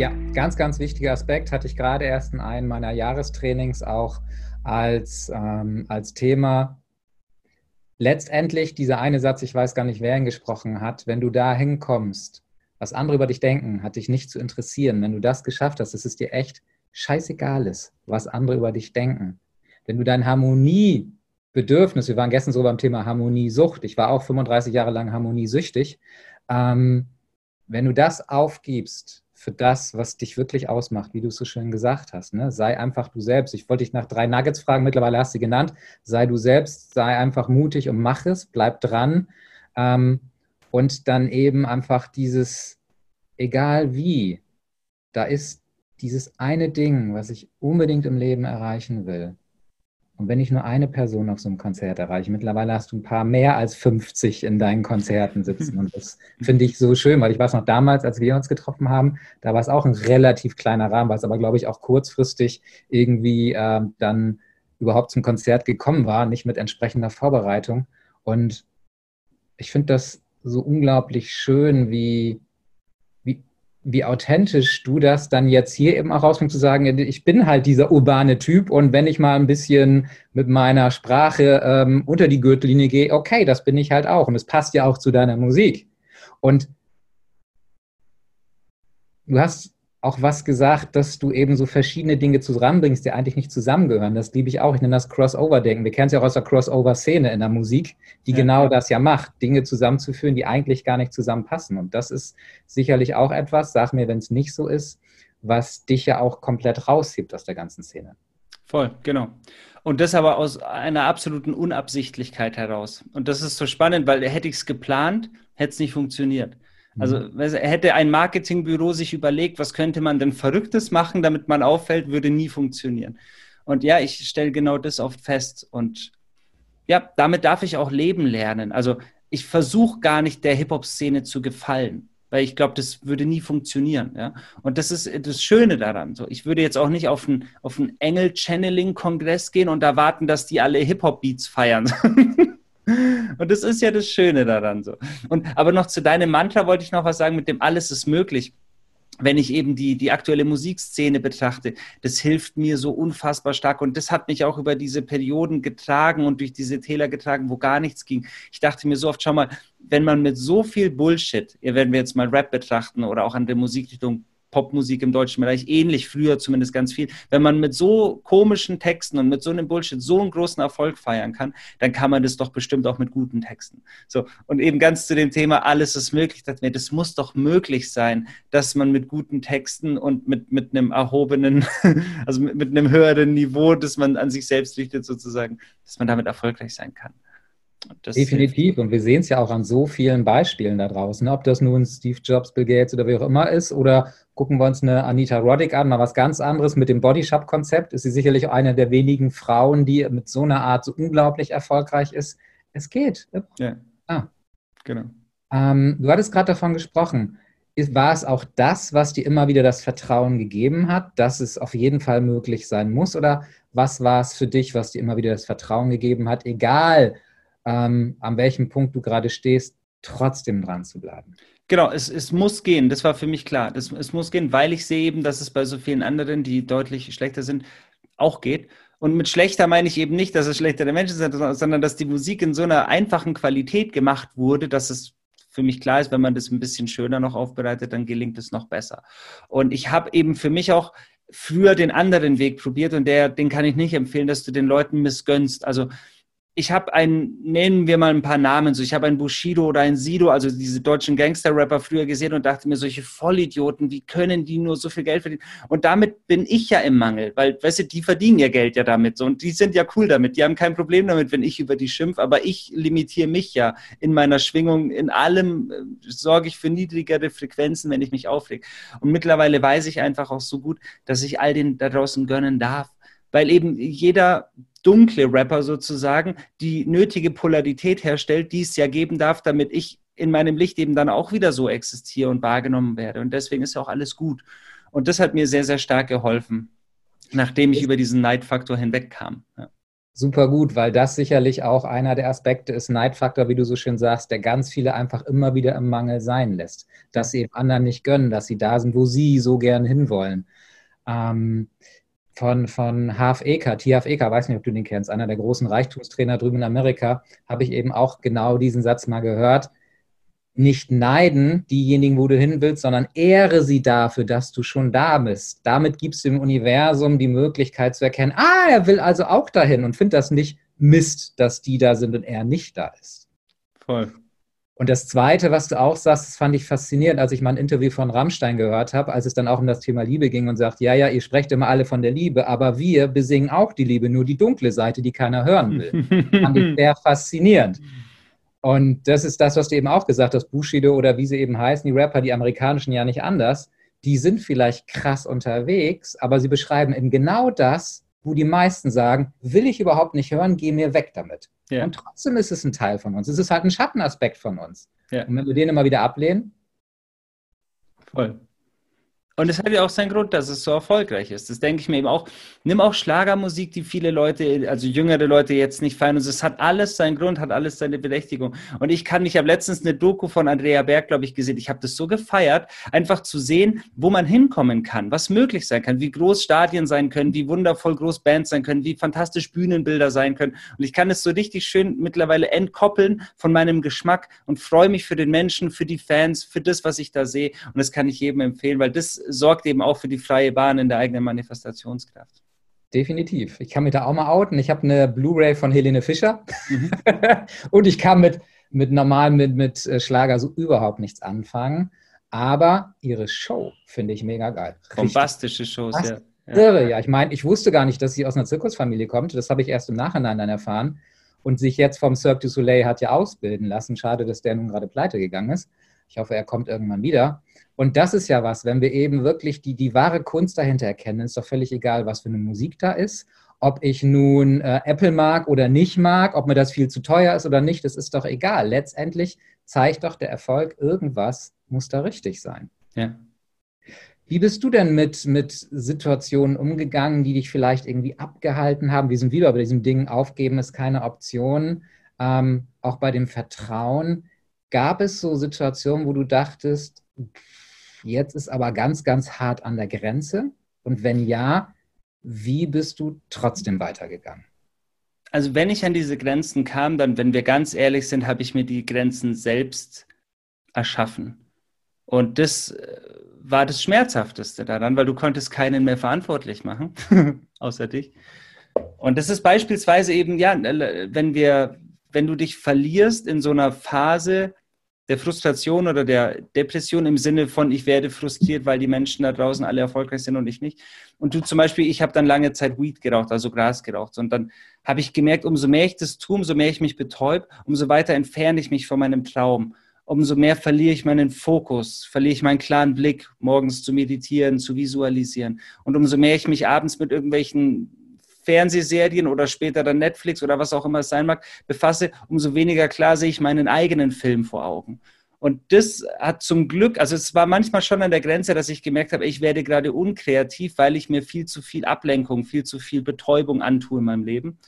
Ja, ganz, ganz wichtiger Aspekt hatte ich gerade erst in einem meiner Jahrestrainings auch als, ähm, als Thema. Letztendlich dieser eine Satz, ich weiß gar nicht, wer ihn gesprochen hat, wenn du da hinkommst, was andere über dich denken, hat dich nicht zu interessieren. Wenn du das geschafft hast, dass es dir echt scheißegal ist, was andere über dich denken. Wenn du dein Harmoniebedürfnis, wir waren gestern so beim Thema Harmoniesucht, ich war auch 35 Jahre lang harmoniesüchtig, ähm, wenn du das aufgibst für das, was dich wirklich ausmacht, wie du es so schön gesagt hast. Ne? Sei einfach du selbst. Ich wollte dich nach drei Nuggets fragen, mittlerweile hast du sie genannt. Sei du selbst, sei einfach mutig und mach es, bleib dran. Ähm, und dann eben einfach dieses, egal wie, da ist dieses eine Ding, was ich unbedingt im Leben erreichen will. Und wenn ich nur eine Person auf so einem Konzert erreiche, mittlerweile hast du ein paar mehr als 50 in deinen Konzerten sitzen. Und das finde ich so schön, weil ich weiß noch damals, als wir uns getroffen haben, da war es auch ein relativ kleiner Rahmen, was aber, glaube ich, auch kurzfristig irgendwie äh, dann überhaupt zum Konzert gekommen war, nicht mit entsprechender Vorbereitung. Und ich finde das so unglaublich schön, wie, wie authentisch du das dann jetzt hier eben auch rausfindest, zu sagen, ich bin halt dieser urbane Typ und wenn ich mal ein bisschen mit meiner Sprache ähm, unter die Gürtellinie gehe, okay, das bin ich halt auch und es passt ja auch zu deiner Musik. Und du hast auch was gesagt, dass du eben so verschiedene Dinge zusammenbringst, die eigentlich nicht zusammengehören. Das liebe ich auch. Ich nenne das Crossover-Denken. Wir kennen es ja auch aus der Crossover-Szene in der Musik, die ja. genau das ja macht, Dinge zusammenzuführen, die eigentlich gar nicht zusammenpassen. Und das ist sicherlich auch etwas, sag mir, wenn es nicht so ist, was dich ja auch komplett raushebt aus der ganzen Szene. Voll, genau. Und das aber aus einer absoluten Unabsichtlichkeit heraus. Und das ist so spannend, weil hätte ich es geplant, hätte es nicht funktioniert. Also mhm. hätte ein Marketingbüro sich überlegt, was könnte man denn Verrücktes machen, damit man auffällt, würde nie funktionieren. Und ja, ich stelle genau das oft fest. Und ja, damit darf ich auch leben lernen. Also ich versuche gar nicht der Hip-Hop-Szene zu gefallen, weil ich glaube, das würde nie funktionieren. Ja? Und das ist das Schöne daran. So, ich würde jetzt auch nicht auf einen, auf einen Engel-Channeling-Kongress gehen und erwarten, dass die alle Hip-Hop-Beats feiern. Und das ist ja das Schöne daran so. Und aber noch zu deinem Mantra wollte ich noch was sagen, mit dem alles ist möglich. Wenn ich eben die, die aktuelle Musikszene betrachte, das hilft mir so unfassbar stark. Und das hat mich auch über diese Perioden getragen und durch diese Täler getragen, wo gar nichts ging. Ich dachte mir so oft, schau mal, wenn man mit so viel Bullshit, wenn wir jetzt mal Rap betrachten oder auch an der Musikrichtung Popmusik im deutschen Bereich ähnlich, früher zumindest ganz viel. Wenn man mit so komischen Texten und mit so einem Bullshit so einen großen Erfolg feiern kann, dann kann man das doch bestimmt auch mit guten Texten. So, und eben ganz zu dem Thema, alles ist möglich, das muss doch möglich sein, dass man mit guten Texten und mit, mit einem erhobenen, also mit, mit einem höheren Niveau, das man an sich selbst richtet sozusagen, dass man damit erfolgreich sein kann. Das Definitiv. Und wir sehen es ja auch an so vielen Beispielen da draußen. Ob das nun Steve Jobs, Bill Gates oder wie auch immer ist. Oder gucken wir uns eine Anita Roddick an, mal was ganz anderes mit dem Bodyshop-Konzept. Ist sie sicherlich eine der wenigen Frauen, die mit so einer Art so unglaublich erfolgreich ist. Es geht. Ja. Ah. Genau. Ähm, du hattest gerade davon gesprochen. War es auch das, was dir immer wieder das Vertrauen gegeben hat, dass es auf jeden Fall möglich sein muss? Oder was war es für dich, was dir immer wieder das Vertrauen gegeben hat, egal ähm, an welchem Punkt du gerade stehst, trotzdem dran zu bleiben. Genau, es, es muss gehen, das war für mich klar. Das, es muss gehen, weil ich sehe eben, dass es bei so vielen anderen, die deutlich schlechter sind, auch geht. Und mit schlechter meine ich eben nicht, dass es schlechtere Menschen sind, sondern dass die Musik in so einer einfachen Qualität gemacht wurde, dass es für mich klar ist, wenn man das ein bisschen schöner noch aufbereitet, dann gelingt es noch besser. Und ich habe eben für mich auch früher den anderen Weg probiert und der, den kann ich nicht empfehlen, dass du den Leuten missgönnst. Also ich habe einen, nennen wir mal ein paar Namen, so. Ich habe einen Bushido oder einen Sido, also diese deutschen Gangster-Rapper früher gesehen und dachte mir, solche Vollidioten, wie können die nur so viel Geld verdienen? Und damit bin ich ja im Mangel, weil, weißt du, die verdienen ja Geld ja damit so, und die sind ja cool damit, die haben kein Problem damit, wenn ich über die schimpfe, aber ich limitiere mich ja in meiner Schwingung, in allem äh, sorge ich für niedrigere Frequenzen, wenn ich mich aufreg. Und mittlerweile weiß ich einfach auch so gut, dass ich all den da draußen gönnen darf. Weil eben jeder dunkle Rapper sozusagen die nötige Polarität herstellt, die es ja geben darf, damit ich in meinem Licht eben dann auch wieder so existiere und wahrgenommen werde. Und deswegen ist ja auch alles gut. Und das hat mir sehr, sehr stark geholfen, nachdem ich über diesen Neidfaktor hinwegkam. Ja. super gut, weil das sicherlich auch einer der Aspekte ist, Neidfaktor, wie du so schön sagst, der ganz viele einfach immer wieder im Mangel sein lässt. Dass sie eben anderen nicht gönnen, dass sie da sind, wo sie so gern hinwollen. Ähm, von, von Half Acre, T. Half Acre, weiß nicht, ob du den kennst, einer der großen Reichtumstrainer drüben in Amerika, habe ich eben auch genau diesen Satz mal gehört nicht neiden, diejenigen, wo du hin willst, sondern ehre sie dafür, dass du schon da bist. Damit gibst du dem Universum die Möglichkeit zu erkennen, ah, er will also auch dahin und findet das nicht Mist, dass die da sind und er nicht da ist. Voll. Und das Zweite, was du auch sagst, das fand ich faszinierend, als ich mal ein Interview von Rammstein gehört habe, als es dann auch um das Thema Liebe ging und sagt, ja, ja, ihr sprecht immer alle von der Liebe, aber wir besingen auch die Liebe, nur die dunkle Seite, die keiner hören will. fand ich sehr faszinierend. Und das ist das, was du eben auch gesagt hast, Bushido oder wie sie eben heißen, die Rapper, die amerikanischen ja nicht anders, die sind vielleicht krass unterwegs, aber sie beschreiben eben genau das, wo die meisten sagen, will ich überhaupt nicht hören, geh mir weg damit. Ja. Und trotzdem ist es ein Teil von uns. Es ist halt ein Schattenaspekt von uns. Ja. Und wenn wir den immer wieder ablehnen. Voll. Und es hat ja auch seinen Grund, dass es so erfolgreich ist. Das denke ich mir eben auch. Nimm auch Schlagermusik, die viele Leute, also jüngere Leute jetzt nicht feiern. Und es hat alles seinen Grund, hat alles seine Berechtigung. Und ich kann, ich habe letztens eine Doku von Andrea Berg, glaube ich, gesehen. Ich habe das so gefeiert, einfach zu sehen, wo man hinkommen kann, was möglich sein kann, wie groß Stadien sein können, wie wundervoll groß Bands sein können, wie fantastisch Bühnenbilder sein können. Und ich kann es so richtig schön mittlerweile entkoppeln von meinem Geschmack und freue mich für den Menschen, für die Fans, für das, was ich da sehe. Und das kann ich jedem empfehlen, weil das sorgt eben auch für die freie Bahn in der eigenen Manifestationskraft. Definitiv. Ich kann mich da auch mal outen. Ich habe eine Blu-ray von Helene Fischer mhm. und ich kann mit, mit normal mit, mit äh, Schlager so überhaupt nichts anfangen. Aber ihre Show finde ich mega geil. Bombastische Shows, ja. Irre, ja. Ich meine, ich wusste gar nicht, dass sie aus einer Zirkusfamilie kommt. Das habe ich erst im Nachhinein dann erfahren. Und sich jetzt vom Cirque du Soleil hat ja ausbilden lassen. Schade, dass der nun gerade pleite gegangen ist. Ich hoffe, er kommt irgendwann wieder. Und das ist ja was, wenn wir eben wirklich die, die wahre Kunst dahinter erkennen, ist doch völlig egal, was für eine Musik da ist. Ob ich nun äh, Apple mag oder nicht mag, ob mir das viel zu teuer ist oder nicht, das ist doch egal. Letztendlich zeigt doch der Erfolg, irgendwas muss da richtig sein. Ja. Wie bist du denn mit, mit Situationen umgegangen, die dich vielleicht irgendwie abgehalten haben? Wir sind wieder bei diesem Ding, aufgeben ist keine Option. Ähm, auch bei dem Vertrauen. Gab es so Situationen, wo du dachtest, Jetzt ist aber ganz, ganz hart an der Grenze. Und wenn ja, wie bist du trotzdem weitergegangen? Also wenn ich an diese Grenzen kam, dann, wenn wir ganz ehrlich sind, habe ich mir die Grenzen selbst erschaffen. Und das äh, war das Schmerzhafteste daran, weil du konntest keinen mehr verantwortlich machen, außer dich. Und das ist beispielsweise eben, ja, wenn wir, wenn du dich verlierst in so einer Phase, der Frustration oder der Depression im Sinne von, ich werde frustriert, weil die Menschen da draußen alle erfolgreich sind und ich nicht. Und du zum Beispiel, ich habe dann lange Zeit Weed geraucht, also Gras geraucht. Und dann habe ich gemerkt, umso mehr ich das tue, umso mehr ich mich betäub, umso weiter entferne ich mich von meinem Traum. Umso mehr verliere ich meinen Fokus, verliere ich meinen klaren Blick, morgens zu meditieren, zu visualisieren. Und umso mehr ich mich abends mit irgendwelchen Fernsehserien oder später dann Netflix oder was auch immer es sein mag, befasse, umso weniger klar sehe ich meinen eigenen Film vor Augen. Und das hat zum Glück, also es war manchmal schon an der Grenze, dass ich gemerkt habe, ich werde gerade unkreativ, weil ich mir viel zu viel Ablenkung, viel zu viel Betäubung antue in meinem Leben.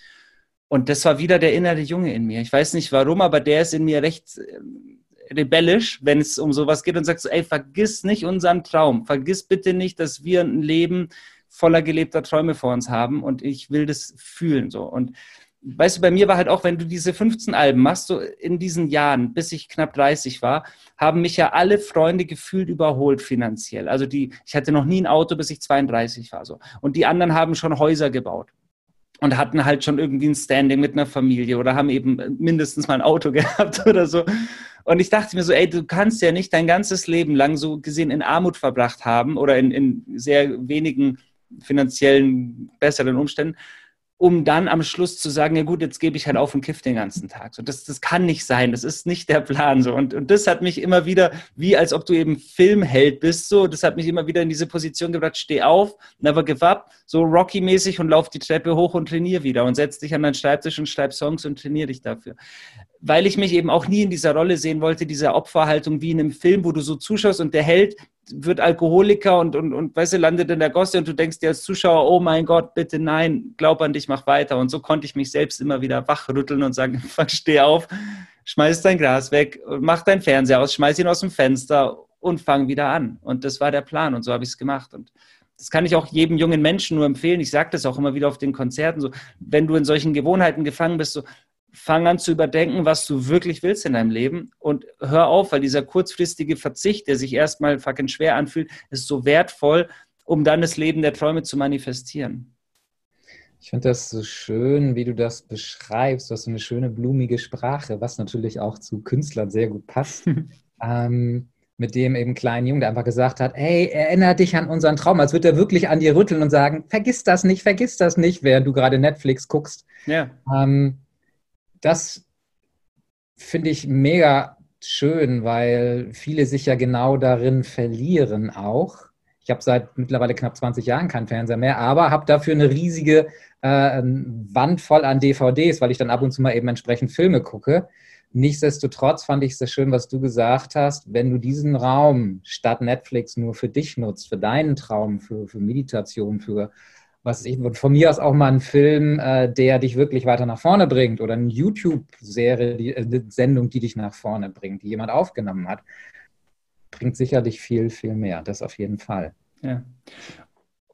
Und das war wieder der innere Junge in mir. Ich weiß nicht warum, aber der ist in mir recht äh, rebellisch, wenn es um sowas geht und sagt so, ey, vergiss nicht unseren Traum. Vergiss bitte nicht, dass wir ein Leben voller gelebter Träume vor uns haben und ich will das fühlen so. Und weißt du, bei mir war halt auch, wenn du diese 15 Alben machst, so in diesen Jahren, bis ich knapp 30 war, haben mich ja alle Freunde gefühlt überholt finanziell. Also die, ich hatte noch nie ein Auto, bis ich 32 war so. Und die anderen haben schon Häuser gebaut und hatten halt schon irgendwie ein Standing mit einer Familie oder haben eben mindestens mal ein Auto gehabt oder so. Und ich dachte mir so, ey, du kannst ja nicht dein ganzes Leben lang so gesehen in Armut verbracht haben oder in, in sehr wenigen finanziellen besseren Umständen, um dann am Schluss zu sagen, ja gut, jetzt gebe ich halt auf und kiff den ganzen Tag. So, das, das kann nicht sein, das ist nicht der Plan. So. Und, und das hat mich immer wieder, wie als ob du eben Filmheld bist, so, das hat mich immer wieder in diese Position gebracht, steh auf, never give up, so Rocky-mäßig und lauf die Treppe hoch und trainier wieder und setz dich an deinen Schreibtisch und schreib Songs und trainier dich dafür. Weil ich mich eben auch nie in dieser Rolle sehen wollte, dieser Opferhaltung wie in einem Film, wo du so zuschaust und der Held wird Alkoholiker und, und, und weißt du, landet in der Gosse und du denkst dir als Zuschauer, oh mein Gott, bitte nein, glaub an dich, mach weiter. Und so konnte ich mich selbst immer wieder wachrütteln und sagen, steh auf, schmeiß dein Gras weg, mach dein Fernseher aus, schmeiß ihn aus dem Fenster und fang wieder an. Und das war der Plan und so habe ich es gemacht. Und das kann ich auch jedem jungen Menschen nur empfehlen. Ich sage das auch immer wieder auf den Konzerten. So, wenn du in solchen Gewohnheiten gefangen bist, so, fang an zu überdenken, was du wirklich willst in deinem Leben und hör auf, weil dieser kurzfristige Verzicht, der sich erstmal fucking schwer anfühlt, ist so wertvoll, um dann das Leben der Träume zu manifestieren. Ich finde das so schön, wie du das beschreibst. Du hast so eine schöne, blumige Sprache, was natürlich auch zu Künstlern sehr gut passt. ähm, mit dem eben kleinen Jungen, der einfach gesagt hat, hey, erinnere dich an unseren Traum, als würde er wirklich an dir rütteln und sagen, vergiss das nicht, vergiss das nicht, während du gerade Netflix guckst. Ja. Ähm, das finde ich mega schön, weil viele sich ja genau darin verlieren auch. Ich habe seit mittlerweile knapp 20 Jahren keinen Fernseher mehr, aber habe dafür eine riesige äh, Wand voll an DVDs, weil ich dann ab und zu mal eben entsprechend Filme gucke. Nichtsdestotrotz fand ich es sehr schön, was du gesagt hast. Wenn du diesen Raum statt Netflix nur für dich nutzt, für deinen Traum, für, für Meditation, für was ich, von mir aus auch mal ein Film, äh, der dich wirklich weiter nach vorne bringt oder eine YouTube-Serie, die, äh, Sendung, die dich nach vorne bringt, die jemand aufgenommen hat, bringt sicherlich viel, viel mehr. Das auf jeden Fall. Ja.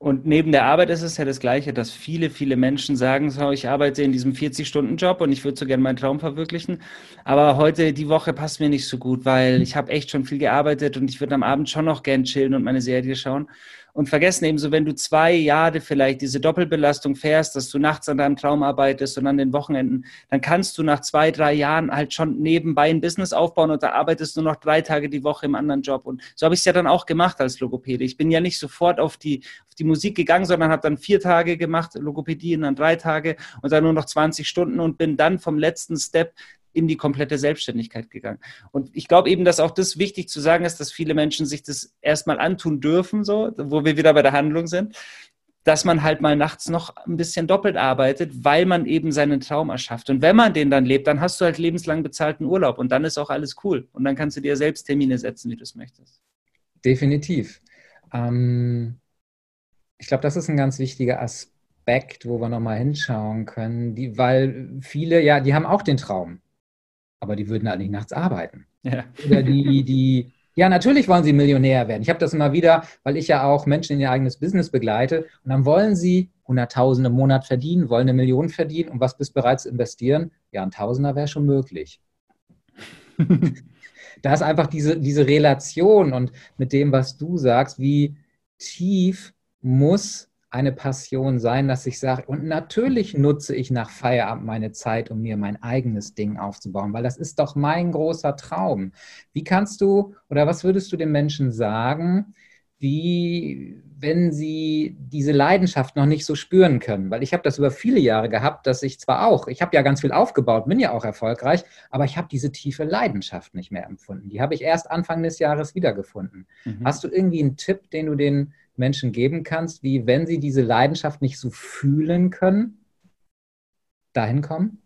Und neben der Arbeit ist es ja das Gleiche, dass viele, viele Menschen sagen, so, ich arbeite in diesem 40-Stunden-Job und ich würde so gerne meinen Traum verwirklichen. Aber heute, die Woche passt mir nicht so gut, weil ich habe echt schon viel gearbeitet und ich würde am Abend schon noch gern chillen und meine Serie schauen und vergessen eben so, wenn du zwei Jahre vielleicht diese Doppelbelastung fährst, dass du nachts an deinem Traum arbeitest und an den Wochenenden, dann kannst du nach zwei, drei Jahren halt schon nebenbei ein Business aufbauen und da arbeitest du noch drei Tage die Woche im anderen Job. Und so habe ich es ja dann auch gemacht als Logopäde. Ich bin ja nicht sofort auf die, auf die Musik gegangen, sondern habe dann vier Tage gemacht, Logopädie und dann drei Tage und dann nur noch 20 Stunden und bin dann vom letzten Step in die komplette Selbstständigkeit gegangen. Und ich glaube eben, dass auch das wichtig zu sagen ist, dass viele Menschen sich das erstmal antun dürfen, so, wo wir wieder bei der Handlung sind, dass man halt mal nachts noch ein bisschen doppelt arbeitet, weil man eben seinen Traum erschafft. Und wenn man den dann lebt, dann hast du halt lebenslang bezahlten Urlaub und dann ist auch alles cool. Und dann kannst du dir selbst Termine setzen, wie du es möchtest. Definitiv. Ähm, ich glaube, das ist ein ganz wichtiger Aspekt, wo wir nochmal hinschauen können, die, weil viele, ja, die haben auch den Traum aber die würden halt nicht nachts arbeiten. Ja. Oder die, die, ja, natürlich wollen sie Millionär werden. Ich habe das immer wieder, weil ich ja auch Menschen in ihr eigenes Business begleite und dann wollen sie Hunderttausende im Monat verdienen, wollen eine Million verdienen und was bist du bereit zu investieren? Ja, ein Tausender wäre schon möglich. da ist einfach diese, diese Relation und mit dem, was du sagst, wie tief muss eine Passion sein, dass ich sage, und natürlich nutze ich nach Feierabend meine Zeit, um mir mein eigenes Ding aufzubauen, weil das ist doch mein großer Traum. Wie kannst du oder was würdest du den Menschen sagen, wie wenn sie diese Leidenschaft noch nicht so spüren können? Weil ich habe das über viele Jahre gehabt, dass ich zwar auch, ich habe ja ganz viel aufgebaut, bin ja auch erfolgreich, aber ich habe diese tiefe Leidenschaft nicht mehr empfunden. Die habe ich erst Anfang des Jahres wiedergefunden. Mhm. Hast du irgendwie einen Tipp, den du den Menschen geben kannst, wie wenn sie diese Leidenschaft nicht so fühlen können, dahin kommen?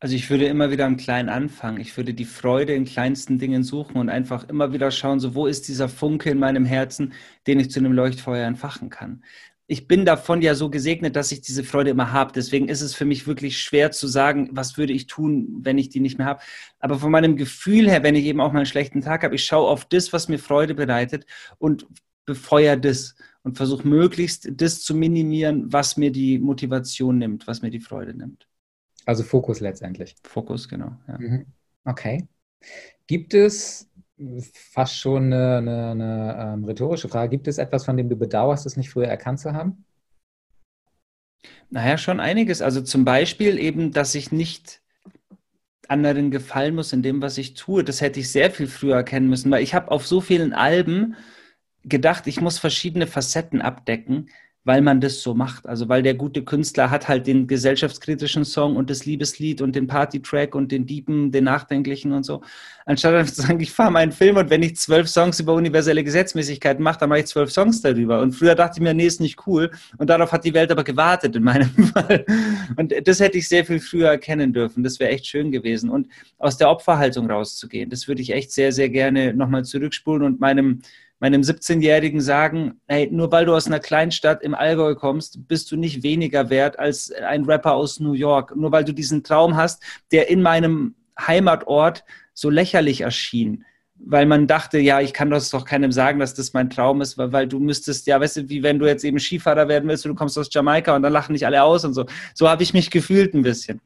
Also ich würde immer wieder im Kleinen anfangen. Ich würde die Freude in kleinsten Dingen suchen und einfach immer wieder schauen, so wo ist dieser Funke in meinem Herzen, den ich zu einem Leuchtfeuer entfachen kann. Ich bin davon ja so gesegnet, dass ich diese Freude immer habe. Deswegen ist es für mich wirklich schwer zu sagen, was würde ich tun, wenn ich die nicht mehr habe. Aber von meinem Gefühl her, wenn ich eben auch mal einen schlechten Tag habe, ich schaue auf das, was mir Freude bereitet und befeuere das und versuche möglichst das zu minimieren, was mir die Motivation nimmt, was mir die Freude nimmt. Also Fokus letztendlich. Fokus, genau. Ja. Mhm. Okay. Gibt es fast schon eine, eine, eine ähm, rhetorische Frage, gibt es etwas, von dem du bedauerst, es nicht früher erkannt zu haben? Naja, schon einiges. Also zum Beispiel eben, dass ich nicht anderen gefallen muss in dem, was ich tue. Das hätte ich sehr viel früher erkennen müssen, weil ich habe auf so vielen Alben gedacht, ich muss verschiedene Facetten abdecken, weil man das so macht. Also weil der gute Künstler hat halt den gesellschaftskritischen Song und das Liebeslied und den Partytrack und den Diepen, den Nachdenklichen und so. Anstatt einfach zu sagen, ich fahre meinen Film und wenn ich zwölf Songs über universelle Gesetzmäßigkeiten mache, dann mache ich zwölf Songs darüber. Und früher dachte ich mir, nee, ist nicht cool. Und darauf hat die Welt aber gewartet in meinem Fall. Und das hätte ich sehr viel früher erkennen dürfen. Das wäre echt schön gewesen. Und aus der Opferhaltung rauszugehen, das würde ich echt sehr, sehr gerne nochmal zurückspulen und meinem meinem 17-Jährigen sagen, hey, nur weil du aus einer Kleinstadt im Allgäu kommst, bist du nicht weniger wert als ein Rapper aus New York. Nur weil du diesen Traum hast, der in meinem Heimatort so lächerlich erschien weil man dachte, ja, ich kann das doch keinem sagen, dass das mein Traum ist, weil, weil, du müsstest, ja, weißt du, wie wenn du jetzt eben Skifahrer werden willst und du kommst aus Jamaika und dann lachen nicht alle aus und so. So habe ich mich gefühlt ein bisschen.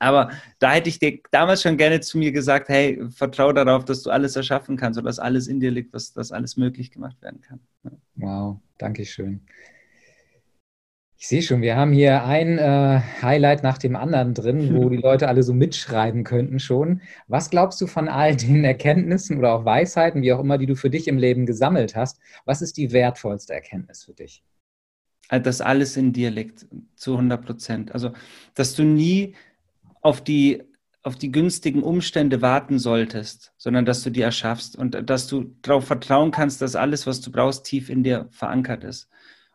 Aber da hätte ich dir damals schon gerne zu mir gesagt, hey, vertraue darauf, dass du alles erschaffen kannst und dass alles in dir liegt, was, dass alles möglich gemacht werden kann. Wow, danke schön. Ich sehe schon, wir haben hier ein äh, Highlight nach dem anderen drin, wo die Leute alle so mitschreiben könnten schon. Was glaubst du von all den Erkenntnissen oder auch Weisheiten, wie auch immer, die du für dich im Leben gesammelt hast? Was ist die wertvollste Erkenntnis für dich? Also, dass alles in dir liegt, zu 100 Prozent. Also, dass du nie auf die, auf die günstigen Umstände warten solltest, sondern dass du die erschaffst und dass du darauf vertrauen kannst, dass alles, was du brauchst, tief in dir verankert ist.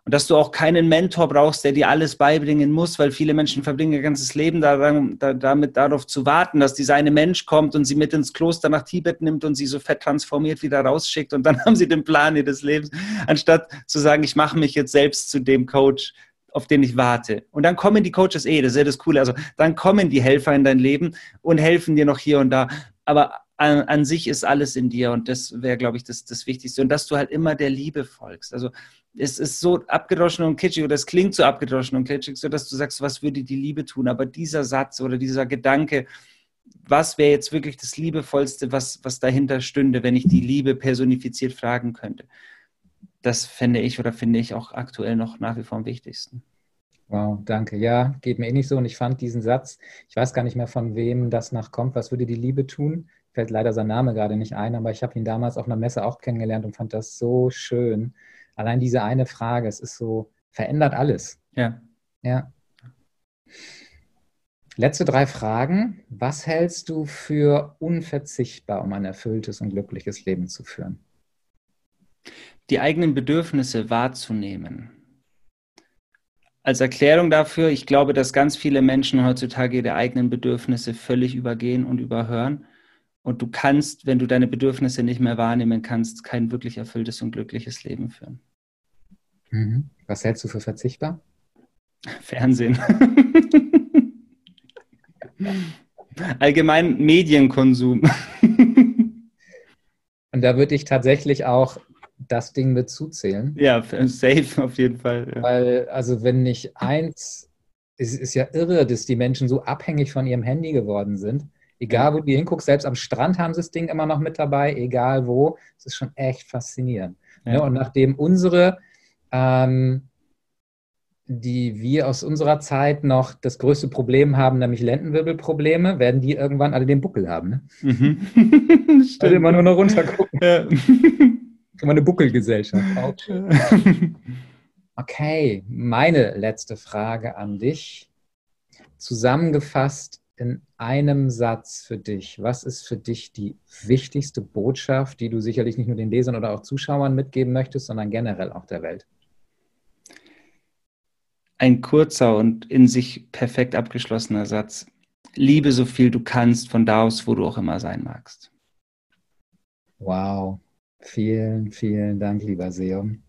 Und dass du auch keinen Mentor brauchst, der dir alles beibringen muss, weil viele Menschen verbringen ihr ganzes Leben daran, da, damit darauf zu warten, dass dieser eine Mensch kommt und sie mit ins Kloster nach Tibet nimmt und sie so fett transformiert wieder rausschickt und dann haben sie den Plan ihres Lebens, anstatt zu sagen, ich mache mich jetzt selbst zu dem Coach, auf den ich warte. Und dann kommen die Coaches eh, das ist ja das Coole. Also dann kommen die Helfer in dein Leben und helfen dir noch hier und da. Aber an, an sich ist alles in dir und das wäre, glaube ich, das, das Wichtigste. Und dass du halt immer der Liebe folgst. Also es ist so abgedroschen und kitschig oder es klingt so abgedroschen und kitschig, so dass du sagst, was würde die Liebe tun? Aber dieser Satz oder dieser Gedanke, was wäre jetzt wirklich das Liebevollste, was, was dahinter stünde, wenn ich die Liebe personifiziert fragen könnte? Das fände ich oder finde ich auch aktuell noch nach wie vor am wichtigsten. Wow, danke. Ja, geht mir eh nicht so. Und ich fand diesen Satz, ich weiß gar nicht mehr von wem das nachkommt, was würde die Liebe tun? Fällt leider sein Name gerade nicht ein, aber ich habe ihn damals auf einer Messe auch kennengelernt und fand das so schön allein diese eine Frage, es ist so, verändert alles. Ja. Ja. Letzte drei Fragen. Was hältst du für unverzichtbar, um ein erfülltes und glückliches Leben zu führen? Die eigenen Bedürfnisse wahrzunehmen. Als Erklärung dafür, ich glaube, dass ganz viele Menschen heutzutage ihre eigenen Bedürfnisse völlig übergehen und überhören. Und du kannst, wenn du deine Bedürfnisse nicht mehr wahrnehmen kannst, kein wirklich erfülltes und glückliches Leben führen. Mhm. Was hältst du für verzichtbar? Fernsehen. Allgemein Medienkonsum. Und da würde ich tatsächlich auch das Ding mit zuzählen. Ja, safe auf jeden Fall. Ja. Weil, also wenn nicht eins, es ist ja irre, dass die Menschen so abhängig von ihrem Handy geworden sind. Egal, wo du hinguckst, selbst am Strand haben sie das Ding immer noch mit dabei, egal wo. Es ist schon echt faszinierend. Ja. Ne? Und nachdem unsere, ähm, die wir aus unserer Zeit noch das größte Problem haben, nämlich Lendenwirbelprobleme, werden die irgendwann alle den Buckel haben. Ne? Mhm. also immer nur noch runtergucken. Ja. immer eine Buckelgesellschaft. Okay, meine letzte Frage an dich. Zusammengefasst, in einem Satz für dich, was ist für dich die wichtigste Botschaft, die du sicherlich nicht nur den Lesern oder auch Zuschauern mitgeben möchtest, sondern generell auch der Welt? Ein kurzer und in sich perfekt abgeschlossener Satz. Liebe so viel du kannst von da aus, wo du auch immer sein magst. Wow. Vielen, vielen Dank, lieber Seum.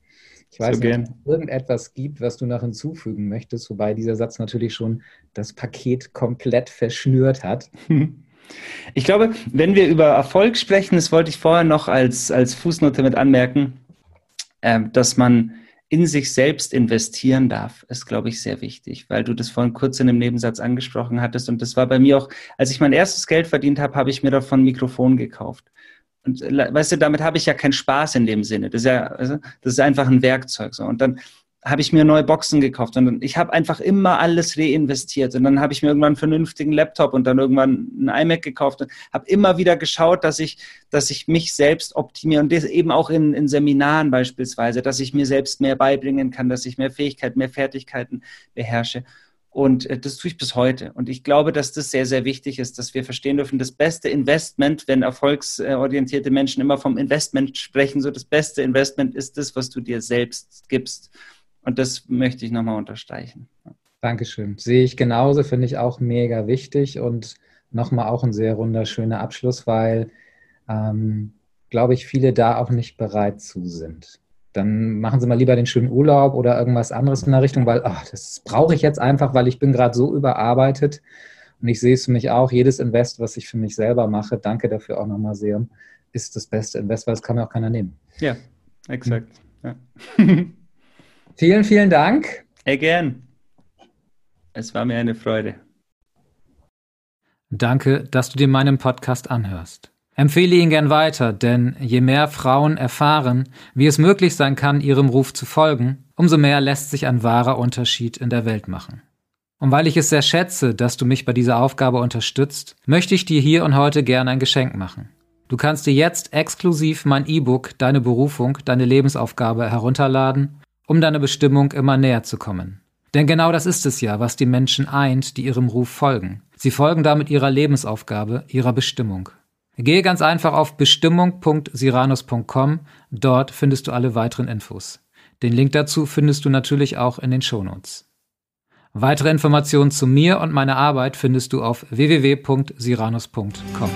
Ich weiß so nicht, ob es irgendetwas gibt, was du noch hinzufügen möchtest, wobei dieser Satz natürlich schon das Paket komplett verschnürt hat. Ich glaube, wenn wir über Erfolg sprechen, das wollte ich vorher noch als, als Fußnote mit anmerken, äh, dass man in sich selbst investieren darf, ist, glaube ich, sehr wichtig, weil du das vorhin kurz in einem Nebensatz angesprochen hattest. Und das war bei mir auch, als ich mein erstes Geld verdient habe, habe ich mir davon ein Mikrofon gekauft. Und weißt du, damit habe ich ja keinen Spaß in dem Sinne. Das ist ja, das ist einfach ein Werkzeug. So. Und dann habe ich mir neue Boxen gekauft und ich habe einfach immer alles reinvestiert und dann habe ich mir irgendwann einen vernünftigen Laptop und dann irgendwann einen iMac gekauft und habe immer wieder geschaut, dass ich, dass ich mich selbst optimiere und das eben auch in, in Seminaren beispielsweise, dass ich mir selbst mehr beibringen kann, dass ich mehr Fähigkeiten, mehr Fertigkeiten beherrsche. Und äh, das tue ich bis heute. Und ich glaube, dass das sehr, sehr wichtig ist, dass wir verstehen dürfen, das beste Investment, wenn erfolgsorientierte Menschen immer vom Investment sprechen, so das beste Investment ist das, was du dir selbst gibst. Und das möchte ich nochmal unterstreichen. Dankeschön. Sehe ich genauso, finde ich auch mega wichtig und nochmal auch ein sehr wunderschöner Abschluss, weil ähm, glaube ich, viele da auch nicht bereit zu sind. Dann machen Sie mal lieber den schönen Urlaub oder irgendwas anderes in der Richtung, weil ach, das brauche ich jetzt einfach, weil ich bin gerade so überarbeitet. Und ich sehe es für mich auch, jedes Invest, was ich für mich selber mache, danke dafür auch nochmal sehr, ist das beste Invest, weil das kann mir auch keiner nehmen. Ja, exakt. Ja. vielen, vielen Dank. Gern. Es war mir eine Freude. Danke, dass du dir meinen Podcast anhörst. Empfehle ihn gern weiter, denn je mehr Frauen erfahren, wie es möglich sein kann, ihrem Ruf zu folgen, umso mehr lässt sich ein wahrer Unterschied in der Welt machen. Und weil ich es sehr schätze, dass du mich bei dieser Aufgabe unterstützt, möchte ich dir hier und heute gern ein Geschenk machen. Du kannst dir jetzt exklusiv mein E-Book Deine Berufung, deine Lebensaufgabe herunterladen, um deiner Bestimmung immer näher zu kommen. Denn genau das ist es ja, was die Menschen eint, die ihrem Ruf folgen. Sie folgen damit ihrer Lebensaufgabe, ihrer Bestimmung. Gehe ganz einfach auf bestimmung.siranus.com. Dort findest du alle weiteren Infos. Den Link dazu findest du natürlich auch in den Shownotes. Weitere Informationen zu mir und meiner Arbeit findest du auf www.siranus.com.